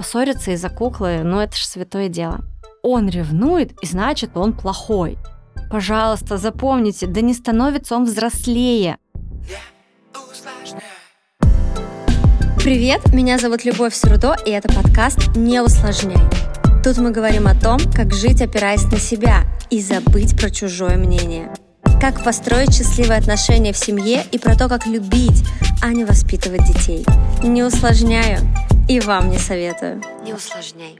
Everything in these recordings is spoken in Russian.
Поссориться из-за куклы, ну это ж святое дело. Он ревнует, и значит, он плохой. Пожалуйста, запомните, да не становится он взрослее. Привет, меня зовут Любовь Срудо, и это подкаст «Не усложняй». Тут мы говорим о том, как жить, опираясь на себя, и забыть про чужое мнение. Как построить счастливые отношения в семье и про то, как любить, а не воспитывать детей. Не усложняю и вам не советую. Не усложняй.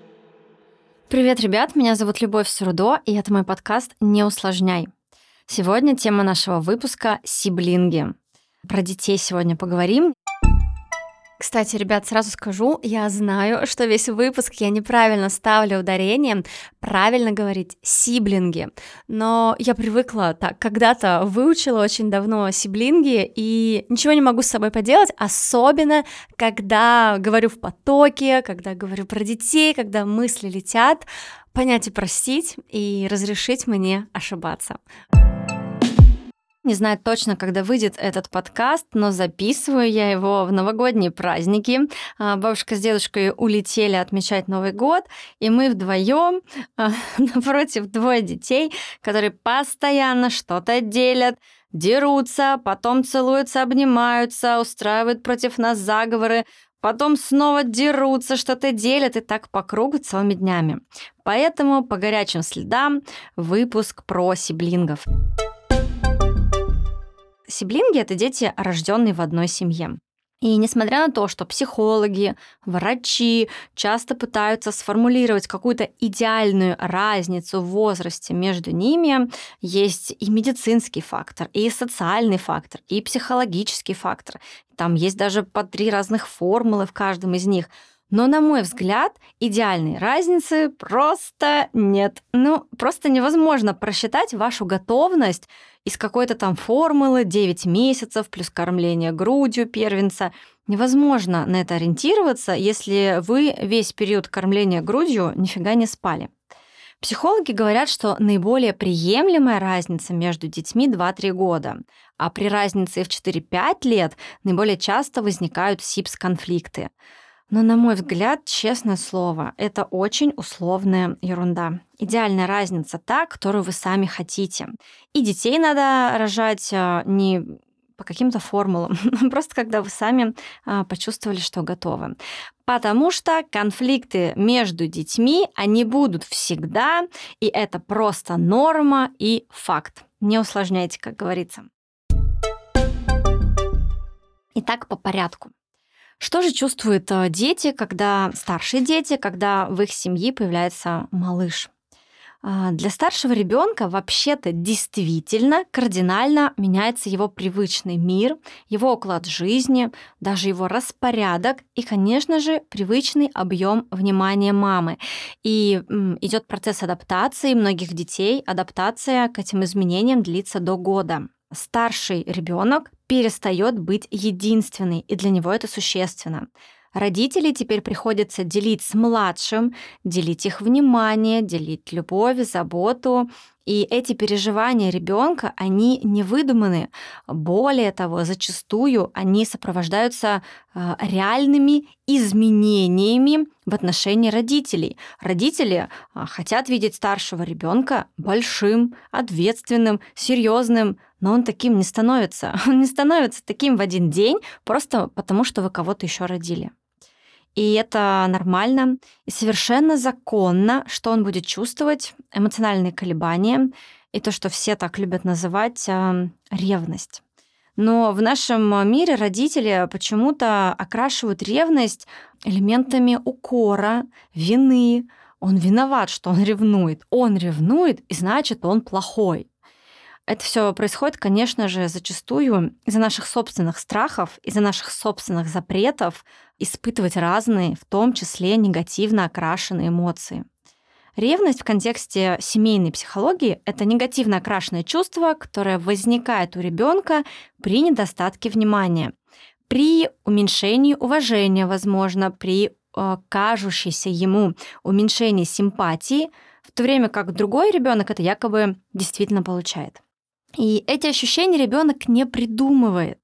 Привет, ребят, меня зовут Любовь Сурудо, и это мой подкаст «Не усложняй». Сегодня тема нашего выпуска — сиблинги. Про детей сегодня поговорим. Кстати, ребят, сразу скажу, я знаю, что весь выпуск я неправильно ставлю ударение, правильно говорить сиблинги, но я привыкла так, когда-то выучила очень давно сиблинги, и ничего не могу с собой поделать, особенно когда говорю в потоке, когда говорю про детей, когда мысли летят, понять и простить, и разрешить мне ошибаться. Не знаю точно, когда выйдет этот подкаст, но записываю я его в новогодние праздники. А, бабушка с дедушкой улетели отмечать Новый год, и мы вдвоем а, напротив двое детей, которые постоянно что-то делят, дерутся, потом целуются, обнимаются, устраивают против нас заговоры, потом снова дерутся, что-то делят и так по кругу целыми днями. Поэтому по горячим следам выпуск про сиблингов. Сиблинги — это дети, рожденные в одной семье. И несмотря на то, что психологи, врачи часто пытаются сформулировать какую-то идеальную разницу в возрасте между ними, есть и медицинский фактор, и социальный фактор, и психологический фактор. Там есть даже по три разных формулы в каждом из них. Но, на мой взгляд, идеальной разницы просто нет. Ну, просто невозможно просчитать вашу готовность из какой-то там формулы 9 месяцев плюс кормление грудью первенца. Невозможно на это ориентироваться, если вы весь период кормления грудью нифига не спали. Психологи говорят, что наиболее приемлемая разница между детьми 2-3 года, а при разнице в 4-5 лет наиболее часто возникают СИПС-конфликты. Но, на мой взгляд, честное слово, это очень условная ерунда. Идеальная разница та, которую вы сами хотите. И детей надо рожать а, не по каким-то формулам, просто когда вы сами а, почувствовали, что готовы. Потому что конфликты между детьми, они будут всегда, и это просто норма и факт. Не усложняйте, как говорится. Итак, по порядку. Что же чувствуют э, дети, когда старшие дети, когда в их семье появляется малыш? А, для старшего ребенка вообще-то действительно кардинально меняется его привычный мир, его уклад жизни, даже его распорядок и, конечно же, привычный объем внимания мамы. И идет процесс адаптации многих детей. Адаптация к этим изменениям длится до года старший ребенок перестает быть единственной, и для него это существенно. Родители теперь приходится делить с младшим, делить их внимание, делить любовь, заботу. И эти переживания ребенка, они не выдуманы. Более того, зачастую они сопровождаются а, реальными изменениями в отношении родителей. Родители а, хотят видеть старшего ребенка большим, ответственным, серьезным, но он таким не становится. Он не становится таким в один день просто потому, что вы кого-то еще родили. И это нормально и совершенно законно, что он будет чувствовать эмоциональные колебания и то, что все так любят называть э, ревность. Но в нашем мире родители почему-то окрашивают ревность элементами укора, вины. Он виноват, что он ревнует. Он ревнует, и значит, он плохой. Это все происходит, конечно же, зачастую из-за наших собственных страхов, из-за наших собственных запретов испытывать разные, в том числе негативно окрашенные эмоции. Ревность в контексте семейной психологии – это негативно окрашенное чувство, которое возникает у ребенка при недостатке внимания, при уменьшении уважения, возможно, при э, кажущейся ему уменьшении симпатии, в то время как другой ребенок это якобы действительно получает. И эти ощущения ребенок не придумывает.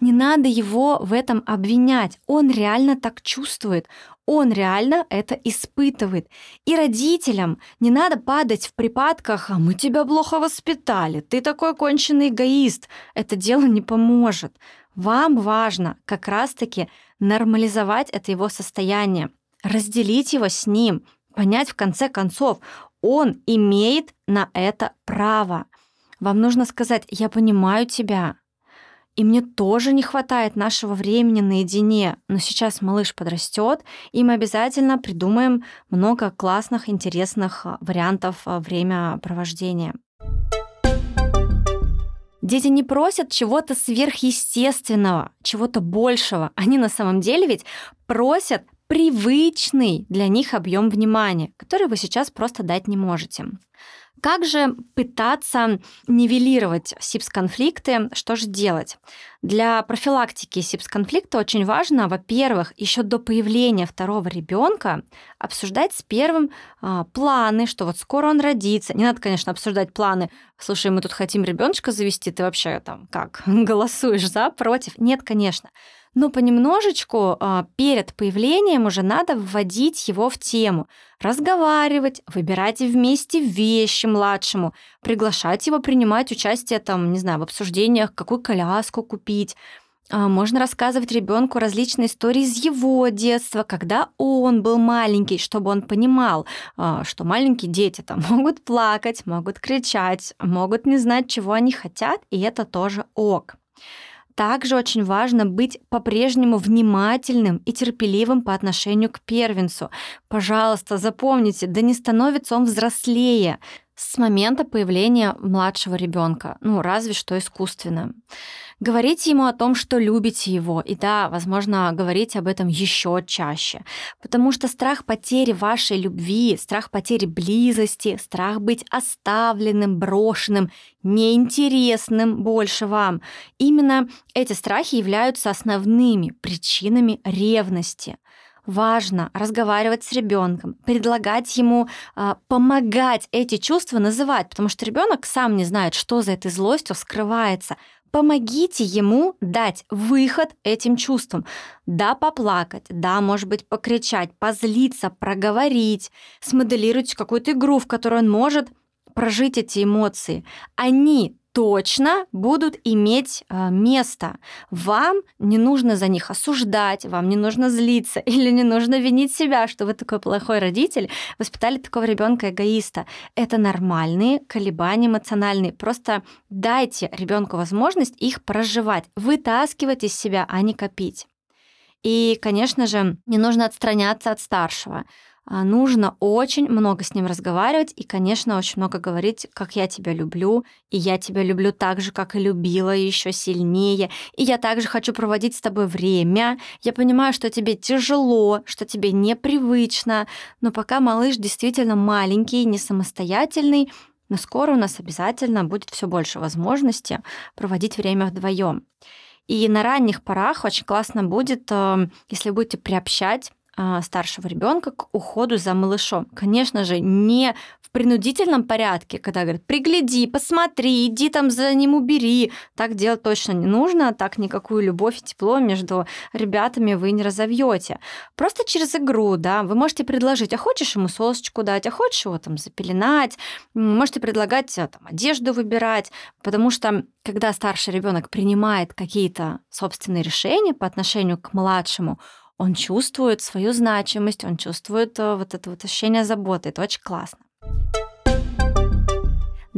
Не надо его в этом обвинять. Он реально так чувствует. Он реально это испытывает. И родителям не надо падать в припадках «А мы тебя плохо воспитали, ты такой конченый эгоист». Это дело не поможет. Вам важно как раз-таки нормализовать это его состояние, разделить его с ним, понять в конце концов, он имеет на это право. Вам нужно сказать, я понимаю тебя, и мне тоже не хватает нашего времени наедине, но сейчас малыш подрастет, и мы обязательно придумаем много классных, интересных а, вариантов а, времяпровождения. Дети не просят чего-то сверхъестественного, чего-то большего. Они на самом деле ведь просят привычный для них объем внимания, который вы сейчас просто дать не можете. Как же пытаться нивелировать СИПС-конфликты? Что же делать? Для профилактики СИПС-конфликта очень важно, во-первых, еще до появления второго ребенка обсуждать с первым а, планы, что вот скоро он родится. Не надо, конечно, обсуждать планы. Слушай, мы тут хотим ребеночка завести, ты вообще там как голосуешь за, против? Нет, конечно. Но понемножечку а, перед появлением уже надо вводить его в тему, разговаривать, выбирать вместе вещи младшему, приглашать его принимать участие там, не знаю, в обсуждениях, какую коляску купить, а, можно рассказывать ребенку различные истории из его детства, когда он был маленький, чтобы он понимал, а, что маленькие дети там могут плакать, могут кричать, могут не знать, чего они хотят, и это тоже ок. Также очень важно быть по-прежнему внимательным и терпеливым по отношению к первенцу. Пожалуйста, запомните, да не становится он взрослее с момента появления младшего ребенка, ну разве что искусственно. Говорите ему о том, что любите его, и да, возможно, говорить об этом еще чаще, потому что страх потери вашей любви, страх потери близости, страх быть оставленным, брошенным, неинтересным больше вам, именно эти страхи являются основными причинами ревности важно разговаривать с ребенком, предлагать ему э, помогать эти чувства называть, потому что ребенок сам не знает, что за этой злостью скрывается. Помогите ему дать выход этим чувствам. Да, поплакать, да, может быть, покричать, позлиться, проговорить, смоделировать какую-то игру, в которой он может прожить эти эмоции. Они точно будут иметь э, место. Вам не нужно за них осуждать, вам не нужно злиться или не нужно винить себя, что вы такой плохой родитель, воспитали такого ребенка эгоиста. Это нормальные колебания эмоциональные. Просто дайте ребенку возможность их проживать, вытаскивать из себя, а не копить. И, конечно же, не нужно отстраняться от старшего. А, нужно очень много с ним разговаривать и, конечно, очень много говорить, как я тебя люблю, и я тебя люблю так же, как и любила, еще сильнее, и я также хочу проводить с тобой время. Я понимаю, что тебе тяжело, что тебе непривычно, но пока малыш действительно маленький, не самостоятельный, но скоро у нас обязательно будет все больше возможности проводить время вдвоем. И на ранних порах очень классно будет, э, если будете приобщать старшего ребенка к уходу за малышом. Конечно же, не в принудительном порядке, когда говорят, пригляди, посмотри, иди там за ним убери. Так делать точно не нужно, так никакую любовь и тепло между ребятами вы не разовьете. Просто через игру, да, вы можете предложить, а хочешь ему сосочку дать, а хочешь его там запеленать, можете предлагать а, там, одежду выбирать, потому что когда старший ребенок принимает какие-то собственные решения по отношению к младшему, он чувствует свою значимость, он чувствует э, вот это вот ощущение заботы. Это очень классно.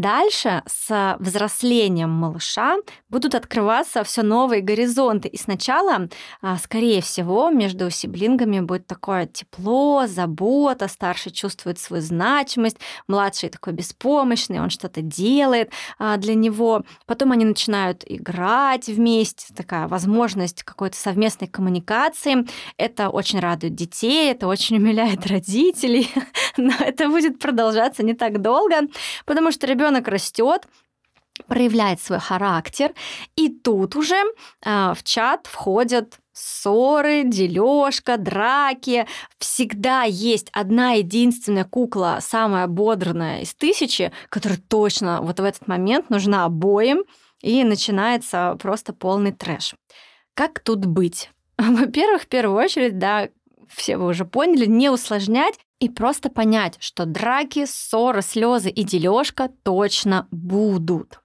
Дальше с взрослением малыша будут открываться все новые горизонты. И сначала, а, скорее всего, между сиблингами будет такое тепло, забота, старший чувствует свою значимость, младший такой беспомощный, он что-то делает а, для него. Потом они начинают играть вместе, такая возможность какой-то совместной коммуникации. Это очень радует детей, это очень умиляет родителей, но это будет продолжаться не так долго, потому что ребенок ребенок растет, проявляет свой характер, и тут уже э, в чат входят ссоры, дележка, драки. Всегда есть одна единственная кукла, самая бодрная из тысячи, которая точно вот в этот момент нужна обоим, и начинается просто полный трэш. Как тут быть? Во-первых, в первую очередь, да, все вы уже поняли, не усложнять и просто понять, что драки, ссоры, слезы и дележка точно будут.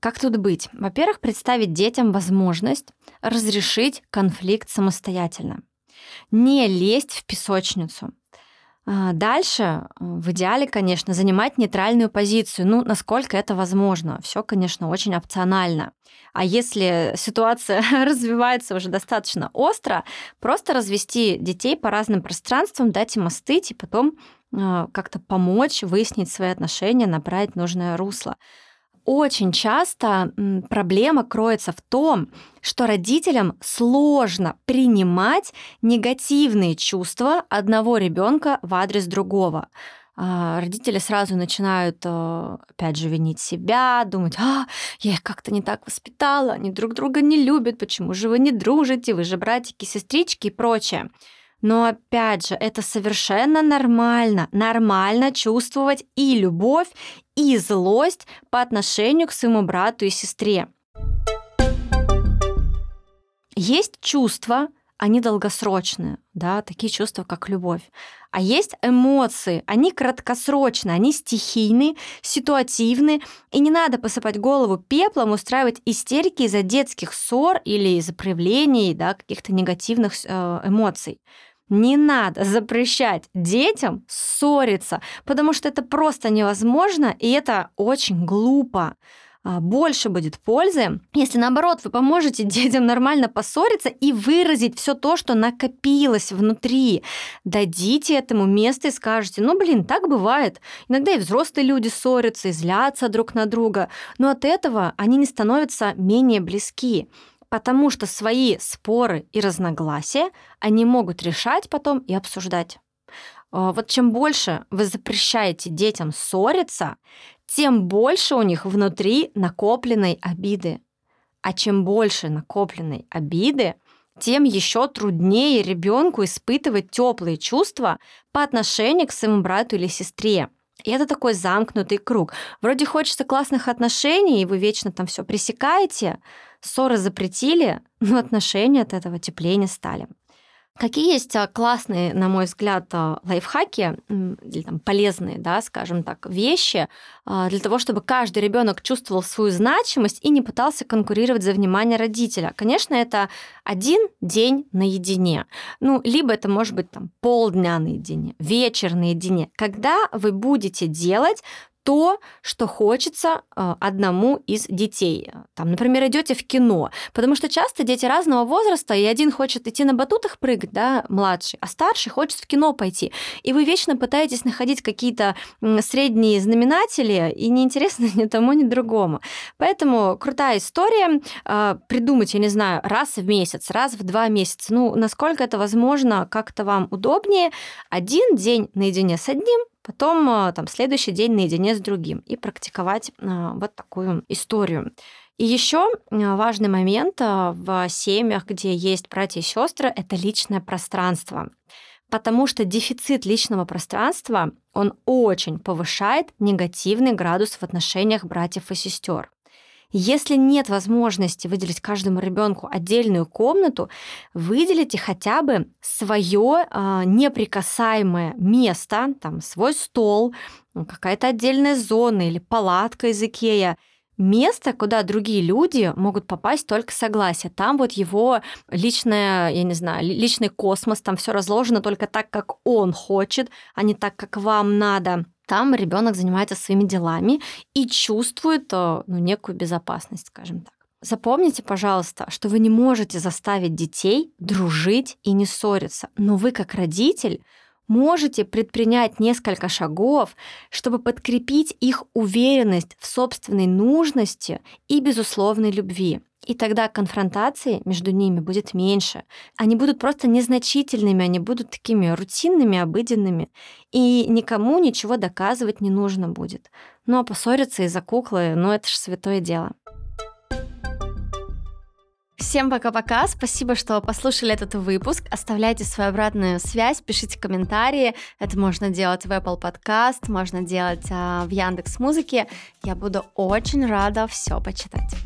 Как тут быть? Во-первых, представить детям возможность разрешить конфликт самостоятельно. Не лезть в песочницу. А, дальше, э, в идеале, конечно, занимать нейтральную позицию, ну, насколько это возможно. Все, конечно, очень опционально. А если ситуация развивается уже достаточно остро, просто развести детей по разным пространствам, дать им остыть и потом э, как-то помочь выяснить свои отношения, направить нужное русло очень часто проблема кроется в том, что родителям сложно принимать негативные чувства одного ребенка в адрес другого. А, родители сразу начинают, э, опять же, винить себя, думать, а, я их как-то не так воспитала, они друг друга не любят, почему же вы не дружите, вы же братики, сестрички и прочее. Но опять же, это совершенно нормально. Нормально чувствовать и любовь, и злость по отношению к своему брату и сестре. Есть чувства, они долгосрочные, да, такие чувства, как любовь. А есть эмоции, они краткосрочные, они стихийные, ситуативные, и не надо посыпать голову пеплом, устраивать истерики из-за детских ссор или из-за проявлений да, каких-то негативных э, эмоций. Не надо запрещать детям ссориться, потому что это просто невозможно, и это очень глупо больше будет пользы, если наоборот вы поможете детям нормально поссориться и выразить все то, что накопилось внутри. Дадите этому место и скажете, ну блин, так бывает. Иногда и взрослые люди ссорятся и злятся друг на друга, но от этого они не становятся менее близки потому что свои споры и разногласия они могут решать потом и обсуждать. А, вот чем больше вы запрещаете детям ссориться, тем больше у них внутри накопленной обиды. А чем больше накопленной обиды, тем еще труднее ребенку испытывать теплые чувства по отношению к своему брату или сестре. И это такой замкнутый круг. Вроде хочется классных отношений, и вы вечно там все пресекаете, ссоры запретили, но отношения от этого теплее не стали. Какие есть а, классные, на мой взгляд, а, лайфхаки или там, полезные, да, скажем так, вещи а, для того, чтобы каждый ребенок чувствовал свою значимость и не пытался конкурировать за внимание родителя? Конечно, это один день наедине. Ну, либо это может быть там полдня наедине, вечер наедине, когда вы будете делать то, что хочется э, одному из детей. Там, например, идете в кино, потому что часто дети разного возраста, и один хочет идти на батутах прыгать, да, младший, а старший хочет в кино пойти. И вы вечно пытаетесь находить какие-то средние знаменатели, и неинтересно ни тому, ни другому. Поэтому крутая история. Э, придумать, я не знаю, раз в месяц, раз в два месяца. Ну, насколько это возможно, как-то вам удобнее. Один день наедине с одним, потом э, там следующий день наедине с другим и практиковать э, вот такую историю. И еще э, важный момент в семьях, где есть братья и сестры, это личное пространство. Потому что дефицит личного пространства, он очень повышает негативный градус в отношениях братьев и сестер. Если нет возможности выделить каждому ребенку отдельную комнату, выделите хотя бы свое э, неприкасаемое место, там свой стол, какая-то отдельная зона или палатка из Икея, место, куда другие люди могут попасть только согласие. Там вот его личное, я не знаю, личный космос, там все разложено только так, как он хочет, а не так, как вам надо. Там ребенок занимается своими делами и чувствует э, ну, некую безопасность, скажем так. Запомните, пожалуйста, что вы не можете заставить детей дружить и не ссориться, но вы как родитель можете предпринять несколько шагов, чтобы подкрепить их уверенность в собственной нужности и безусловной любви. И тогда конфронтации между ними будет меньше. Они будут просто незначительными, они будут такими рутинными, обыденными. И никому ничего доказывать не нужно будет. Ну а поссориться из-за куклы, ну это же святое дело. Всем пока-пока. Спасибо, что послушали этот выпуск. Оставляйте свою обратную связь, пишите комментарии. Это можно делать в Apple Podcast, можно делать а, в Яндекс Музыке. Я буду очень рада все почитать.